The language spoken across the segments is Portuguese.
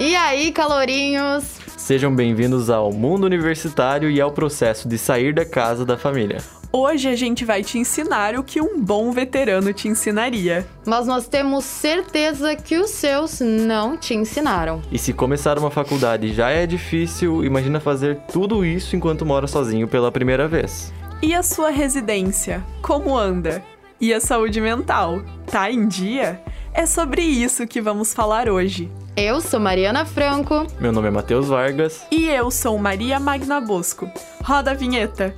E aí, calorinhos? Sejam bem-vindos ao mundo universitário e ao processo de sair da casa da família. Hoje a gente vai te ensinar o que um bom veterano te ensinaria. Mas nós temos certeza que os seus não te ensinaram. E se começar uma faculdade já é difícil, imagina fazer tudo isso enquanto mora sozinho pela primeira vez. E a sua residência? Como anda? E a saúde mental? Tá em dia? É sobre isso que vamos falar hoje. Eu sou Mariana Franco. Meu nome é Matheus Vargas. E eu sou Maria Magna Bosco. Roda a vinheta.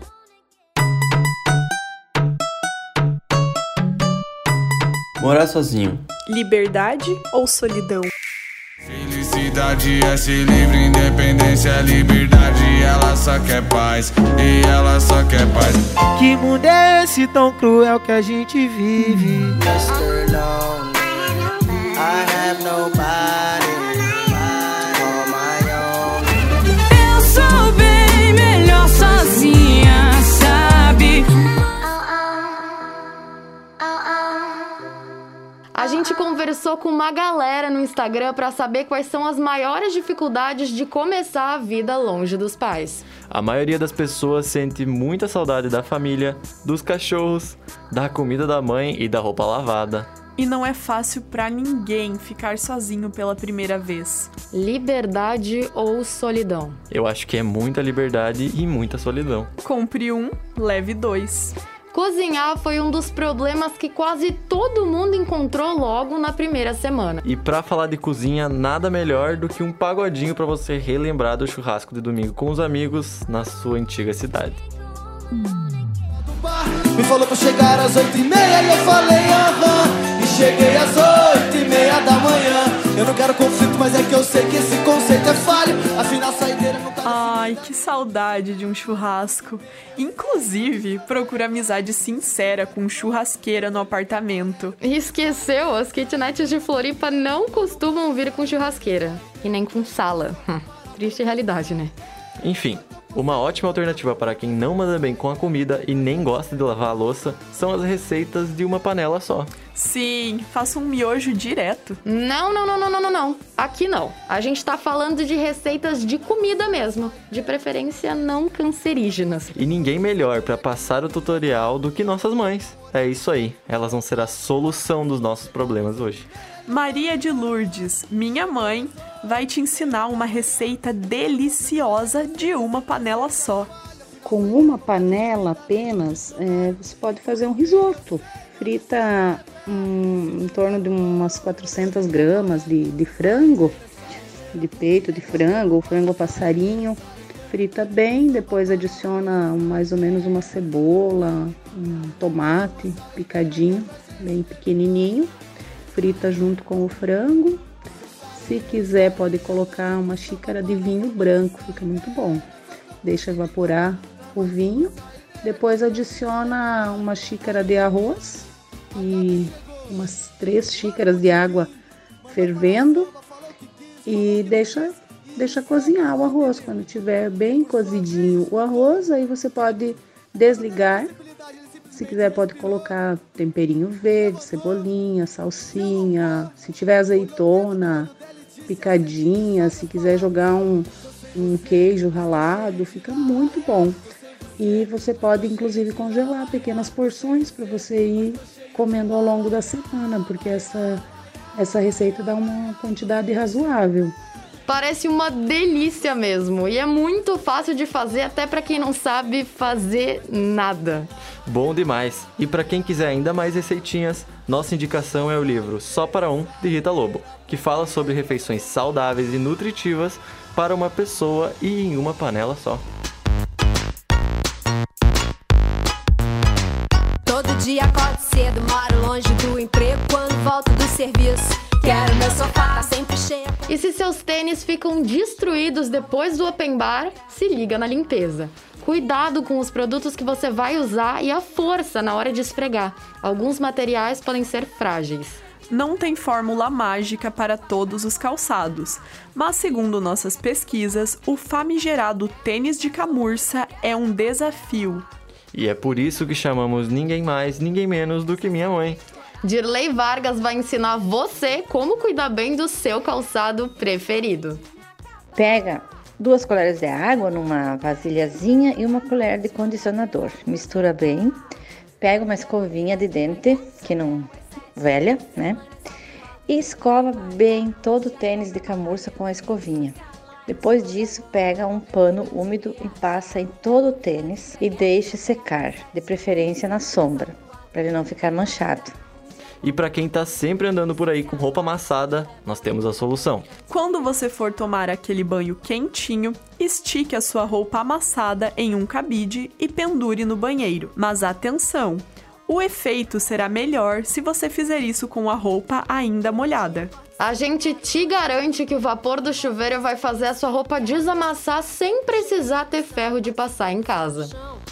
Morar sozinho. Liberdade ou solidão? Felicidade é ser livre, independência é liberdade. Ela só quer paz, e ela só quer paz. Que mundo é esse tão cruel que a gente vive? Mr. Lonely, I have nobody. A gente conversou com uma galera no Instagram para saber quais são as maiores dificuldades de começar a vida longe dos pais. A maioria das pessoas sente muita saudade da família, dos cachorros, da comida da mãe e da roupa lavada. E não é fácil pra ninguém ficar sozinho pela primeira vez. Liberdade ou solidão? Eu acho que é muita liberdade e muita solidão. Compre um, leve dois. Cozinhar foi um dos problemas que quase todo mundo encontrou logo na primeira semana. E pra falar de cozinha, nada melhor do que um pagodinho pra você relembrar do churrasco de domingo com os amigos na sua antiga cidade. Me falou pra chegar às oito e meia e eu falei aham. E cheguei às oito e meia da manhã. Eu não quero conflito, mas é que eu sei que esse conceito é falho. Afinal. Ai, que saudade de um churrasco. Inclusive, procura amizade sincera com churrasqueira no apartamento. E esqueceu, as kitnets de Floripa não costumam vir com churrasqueira. E nem com sala. Triste realidade, né? Enfim, uma ótima alternativa para quem não manda bem com a comida e nem gosta de lavar a louça são as receitas de uma panela só. Sim, faça um miojo direto. Não, não, não, não, não, não, não. Aqui não. A gente tá falando de receitas de comida mesmo. De preferência não cancerígenas. E ninguém melhor para passar o tutorial do que nossas mães. É isso aí, elas vão ser a solução dos nossos problemas hoje. Maria de Lourdes, minha mãe, vai te ensinar uma receita deliciosa de uma panela só. Com uma panela apenas, é, você pode fazer um risoto. Frita hum, em torno de umas 400 gramas de, de frango, de peito de frango ou frango passarinho. Frita bem, depois adiciona mais ou menos uma cebola, um tomate picadinho, bem pequenininho. Frita junto com o frango. Se quiser, pode colocar uma xícara de vinho branco, fica muito bom. Deixa evaporar o vinho. Depois adiciona uma xícara de arroz e umas três xícaras de água fervendo e deixa deixa cozinhar o arroz. Quando tiver bem cozidinho o arroz, aí você pode desligar. Se quiser pode colocar temperinho verde, cebolinha, salsinha, se tiver azeitona picadinha, se quiser jogar um, um queijo ralado, fica muito bom. E você pode inclusive congelar pequenas porções para você ir comendo ao longo da semana, porque essa, essa receita dá uma quantidade razoável. Parece uma delícia mesmo. E é muito fácil de fazer, até para quem não sabe fazer nada. Bom demais! E para quem quiser ainda mais receitinhas, nossa indicação é o livro Só para um, de Rita Lobo, que fala sobre refeições saudáveis e nutritivas para uma pessoa e em uma panela só. Todo dia acordo cedo, moro longe do emprego. Quando volto do serviço, quero meu sofá, tá sempre cheio. E se seus tênis ficam destruídos depois do open bar, se liga na limpeza. Cuidado com os produtos que você vai usar e a força na hora de esfregar. Alguns materiais podem ser frágeis. não tem fórmula mágica para todos os calçados, mas segundo nossas pesquisas, o famigerado tênis de camurça é um desafio. E é por isso que chamamos ninguém mais, ninguém menos do que minha mãe. Dirley Vargas vai ensinar você como cuidar bem do seu calçado preferido. Pega duas colheres de água numa vasilhazinha e uma colher de condicionador. Mistura bem. Pega uma escovinha de dente, que não velha, né? E escova bem todo o tênis de camurça com a escovinha. Depois disso, pega um pano úmido e passa em todo o tênis e deixe secar, de preferência na sombra, para ele não ficar manchado. E para quem tá sempre andando por aí com roupa amassada, nós temos a solução. Quando você for tomar aquele banho quentinho, estique a sua roupa amassada em um cabide e pendure no banheiro. Mas atenção! O efeito será melhor se você fizer isso com a roupa ainda molhada. A gente te garante que o vapor do chuveiro vai fazer a sua roupa desamassar sem precisar ter ferro de passar em casa.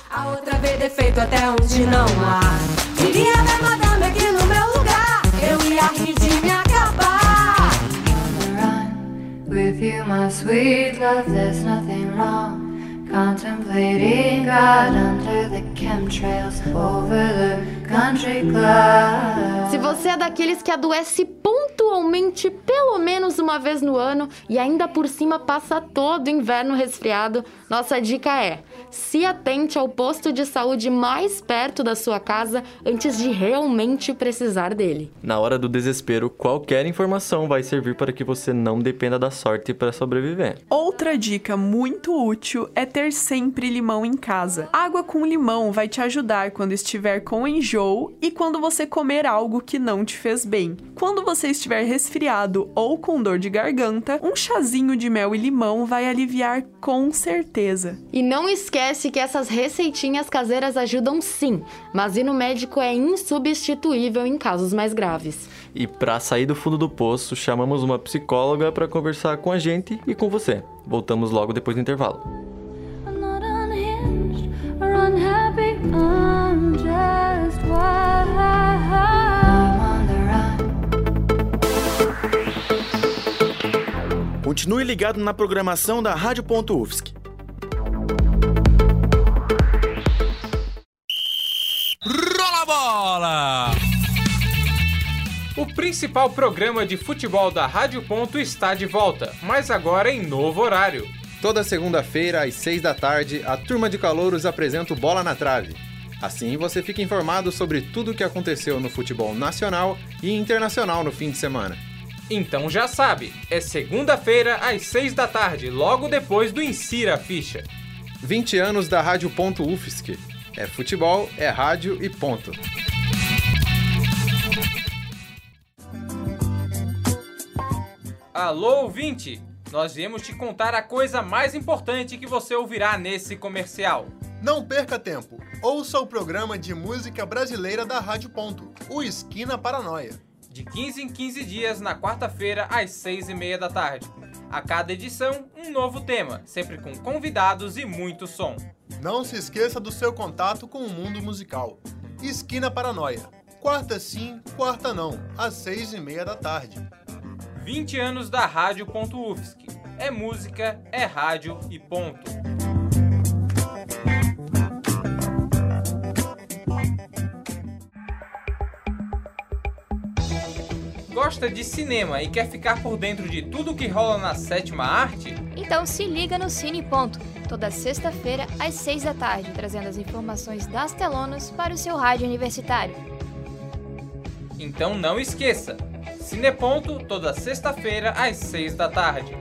A outra vê defeito até onde não há. Queria ver madame aqui no meu lugar. Eu ia rir de me acabar. With you, my sweet love, there's nothing wrong. Contemplating God under the chemtrails over the country club. Se você é daqueles que adoece pontualmente pelo menos uma vez no ano e ainda por cima passa todo o inverno resfriado, nossa dica é: se atente ao posto de saúde mais perto da sua casa antes de realmente precisar dele. Na hora do desespero, qualquer informação vai servir para que você não dependa da sorte para sobreviver. Outra dica muito útil é ter sempre limão em casa. Água com limão vai te ajudar quando estiver com enjoo e quando você comer algo que não te fez bem. Quando você estiver resfriado ou com dor de garganta, um chazinho de mel e limão vai aliviar com certeza. E não esquece que essas receitinhas caseiras ajudam sim, mas ir no médico é insubstituível em casos mais graves. E para sair do fundo do poço, chamamos uma psicóloga para conversar com a gente e com você. Voltamos logo depois do intervalo. Continue ligado na programação da Rádio.UFSC. Rola a bola! O principal programa de futebol da Rádio Ponto está de volta, mas agora em novo horário. Toda segunda-feira, às 6 da tarde, a turma de calouros apresenta o Bola na Trave. Assim você fica informado sobre tudo o que aconteceu no futebol nacional e internacional no fim de semana. Então já sabe, é segunda-feira às 6 da tarde, logo depois do Insira a Ficha. 20 anos da Rádio.UFSC. É futebol, é rádio e ponto. Alô, ouvinte! Nós viemos te contar a coisa mais importante que você ouvirá nesse comercial. Não perca tempo. Ouça o programa de música brasileira da Rádio Ponto, o Esquina Paranoia. De 15 em 15 dias, na quarta-feira, às 6 e meia da tarde. A cada edição, um novo tema, sempre com convidados e muito som. Não se esqueça do seu contato com o mundo musical. Esquina Paranoia. Quarta sim, quarta não, às seis e meia da tarde. 20 anos da Rádio.UFSC. É música, é rádio e ponto. Gosta de cinema e quer ficar por dentro de tudo que rola na sétima arte? Então se liga no Cine Ponto, toda sexta-feira às seis da tarde, trazendo as informações das telonas para o seu rádio universitário. Então não esqueça, Cineponto toda sexta-feira às seis da tarde.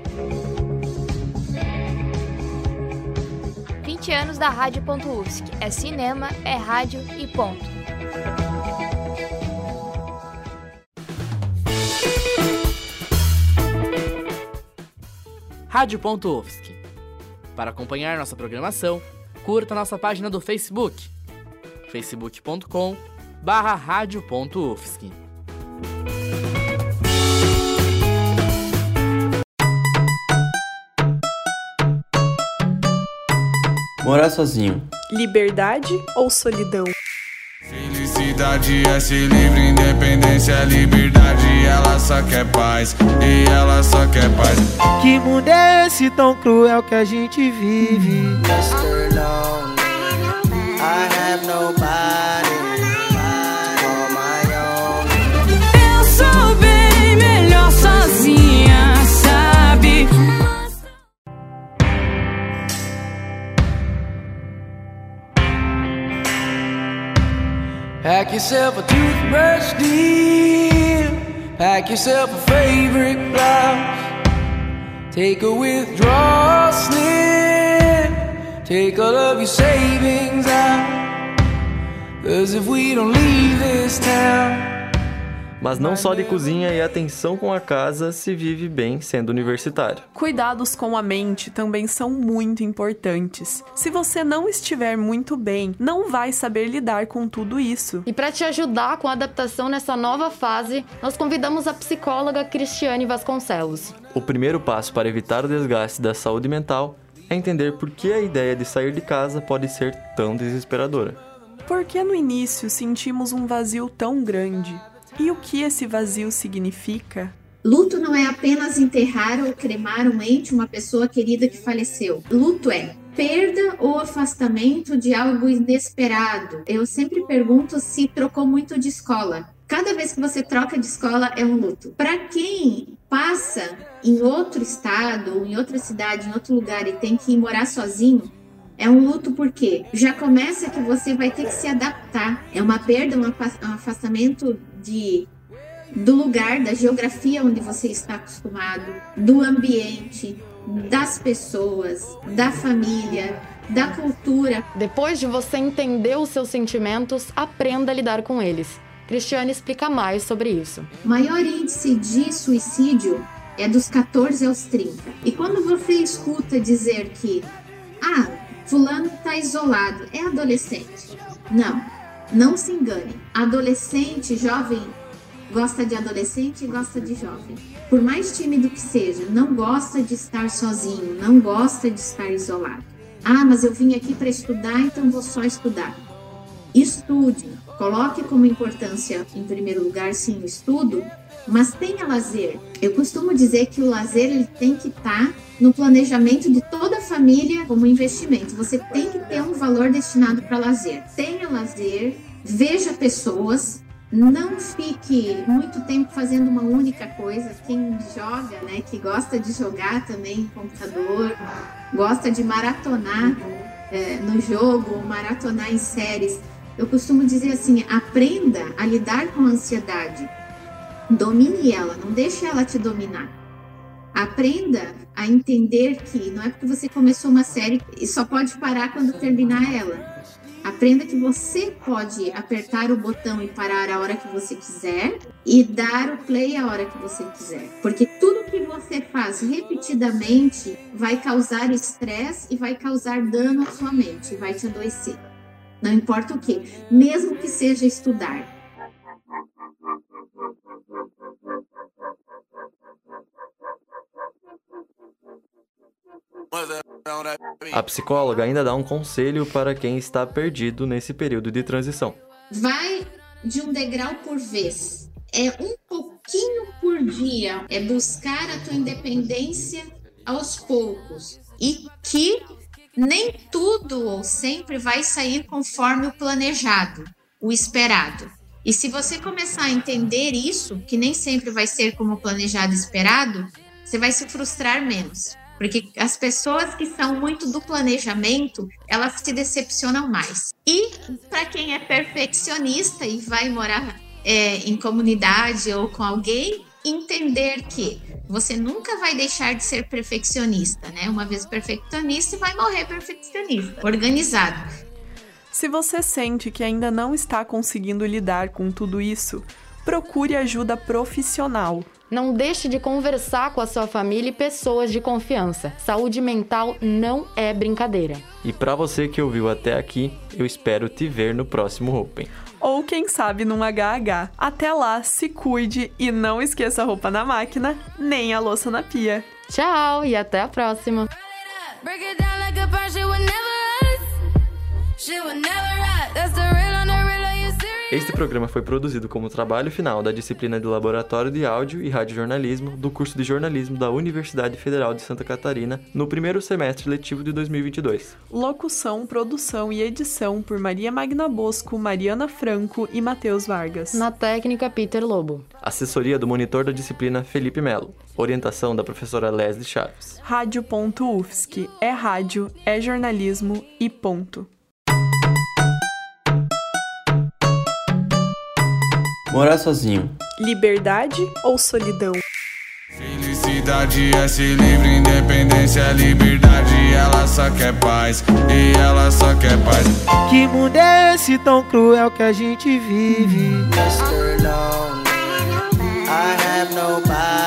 20 anos da Rádio.UFSC. É cinema, é rádio e ponto. Rádio.UFSC. Para acompanhar nossa programação, curta nossa página do Facebook, facebook.com barra Morar sozinho. Liberdade ou solidão? Felicidade é ser livre, independência é liberdade. Ela só quer paz, e ela só quer paz. Que mundo é esse tão cruel que a gente vive? Mr. Lonely, I have nobody. Pack yourself a toothbrush, dear. Pack yourself a favorite blouse. Take a withdrawal slip. Take all of your savings out. Cause if we don't leave this town, Mas não só de cozinha e atenção com a casa se vive bem sendo universitário. Cuidados com a mente também são muito importantes. Se você não estiver muito bem, não vai saber lidar com tudo isso. E para te ajudar com a adaptação nessa nova fase, nós convidamos a psicóloga Cristiane Vasconcelos. O primeiro passo para evitar o desgaste da saúde mental é entender por que a ideia de sair de casa pode ser tão desesperadora. Por que no início sentimos um vazio tão grande? E o que esse vazio significa? Luto não é apenas enterrar ou cremar um ente, uma pessoa querida que faleceu. Luto é perda ou afastamento de algo inesperado. Eu sempre pergunto se trocou muito de escola. Cada vez que você troca de escola é um luto. Para quem passa em outro estado, em outra cidade, em outro lugar e tem que ir morar sozinho, é um luto porque já começa que você vai ter que se adaptar. É uma perda, um afastamento de do lugar, da geografia onde você está acostumado, do ambiente, das pessoas, da família, da cultura. Depois de você entender os seus sentimentos, aprenda a lidar com eles. Cristiane explica mais sobre isso. maior índice de suicídio é dos 14 aos 30. E quando você escuta dizer que, ah, fulano está isolado, é adolescente. Não, não se engane. Adolescente, jovem, gosta de adolescente e gosta de jovem. Por mais tímido que seja, não gosta de estar sozinho, não gosta de estar isolado. Ah, mas eu vim aqui para estudar, então vou só estudar. Estude, coloque como importância em primeiro lugar sim o estudo, mas tenha lazer. Eu costumo dizer que o lazer ele tem que estar no planejamento de toda a família como investimento. Você tem que ter um valor destinado para lazer. Tenha lazer, veja pessoas, não fique muito tempo fazendo uma única coisa. Quem joga, né, que gosta de jogar também computador, gosta de maratonar é, no jogo, maratonar em séries. Eu costumo dizer assim: aprenda a lidar com a ansiedade. Domine ela, não deixe ela te dominar. Aprenda a entender que não é porque você começou uma série e só pode parar quando terminar ela. Aprenda que você pode apertar o botão e parar a hora que você quiser e dar o play a hora que você quiser. Porque tudo que você faz repetidamente vai causar estresse e vai causar dano à sua mente, vai te adoecer. Não importa o que, mesmo que seja estudar. A psicóloga ainda dá um conselho para quem está perdido nesse período de transição. Vai de um degrau por vez. É um pouquinho por dia. É buscar a tua independência aos poucos. E que nem tudo ou sempre vai sair conforme o planejado, o esperado. E se você começar a entender isso, que nem sempre vai ser como planejado e esperado, você vai se frustrar menos. Porque as pessoas que são muito do planejamento, elas se decepcionam mais. E para quem é perfeccionista e vai morar é, em comunidade ou com alguém, entender que você nunca vai deixar de ser perfeccionista, né? Uma vez perfeccionista, vai morrer perfeccionista, organizado. Se você sente que ainda não está conseguindo lidar com tudo isso, procure ajuda profissional. Não deixe de conversar com a sua família e pessoas de confiança. Saúde mental não é brincadeira. E para você que ouviu até aqui, eu espero te ver no próximo Open. Ou quem sabe num HH. Até lá, se cuide e não esqueça a roupa na máquina, nem a louça na pia. Tchau e até a próxima. She would never us. That's the real on the real? Este programa foi produzido como trabalho final da disciplina de Laboratório de Áudio e Radiojornalismo do curso de Jornalismo da Universidade Federal de Santa Catarina no primeiro semestre letivo de 2022. Locução, produção e edição por Maria Magna Bosco, Mariana Franco e Matheus Vargas. Na técnica, Peter Lobo. Assessoria do monitor da disciplina Felipe Melo. Orientação da professora Leslie Chaves. Rádio.UFSC. É rádio, é jornalismo e ponto. Morar sozinho. Liberdade ou solidão? Felicidade é ser livre, independência é liberdade. Ela só quer paz, e ela só quer paz. Que mundo é esse tão cruel que a gente vive? Mr. Lonely, I have nobody.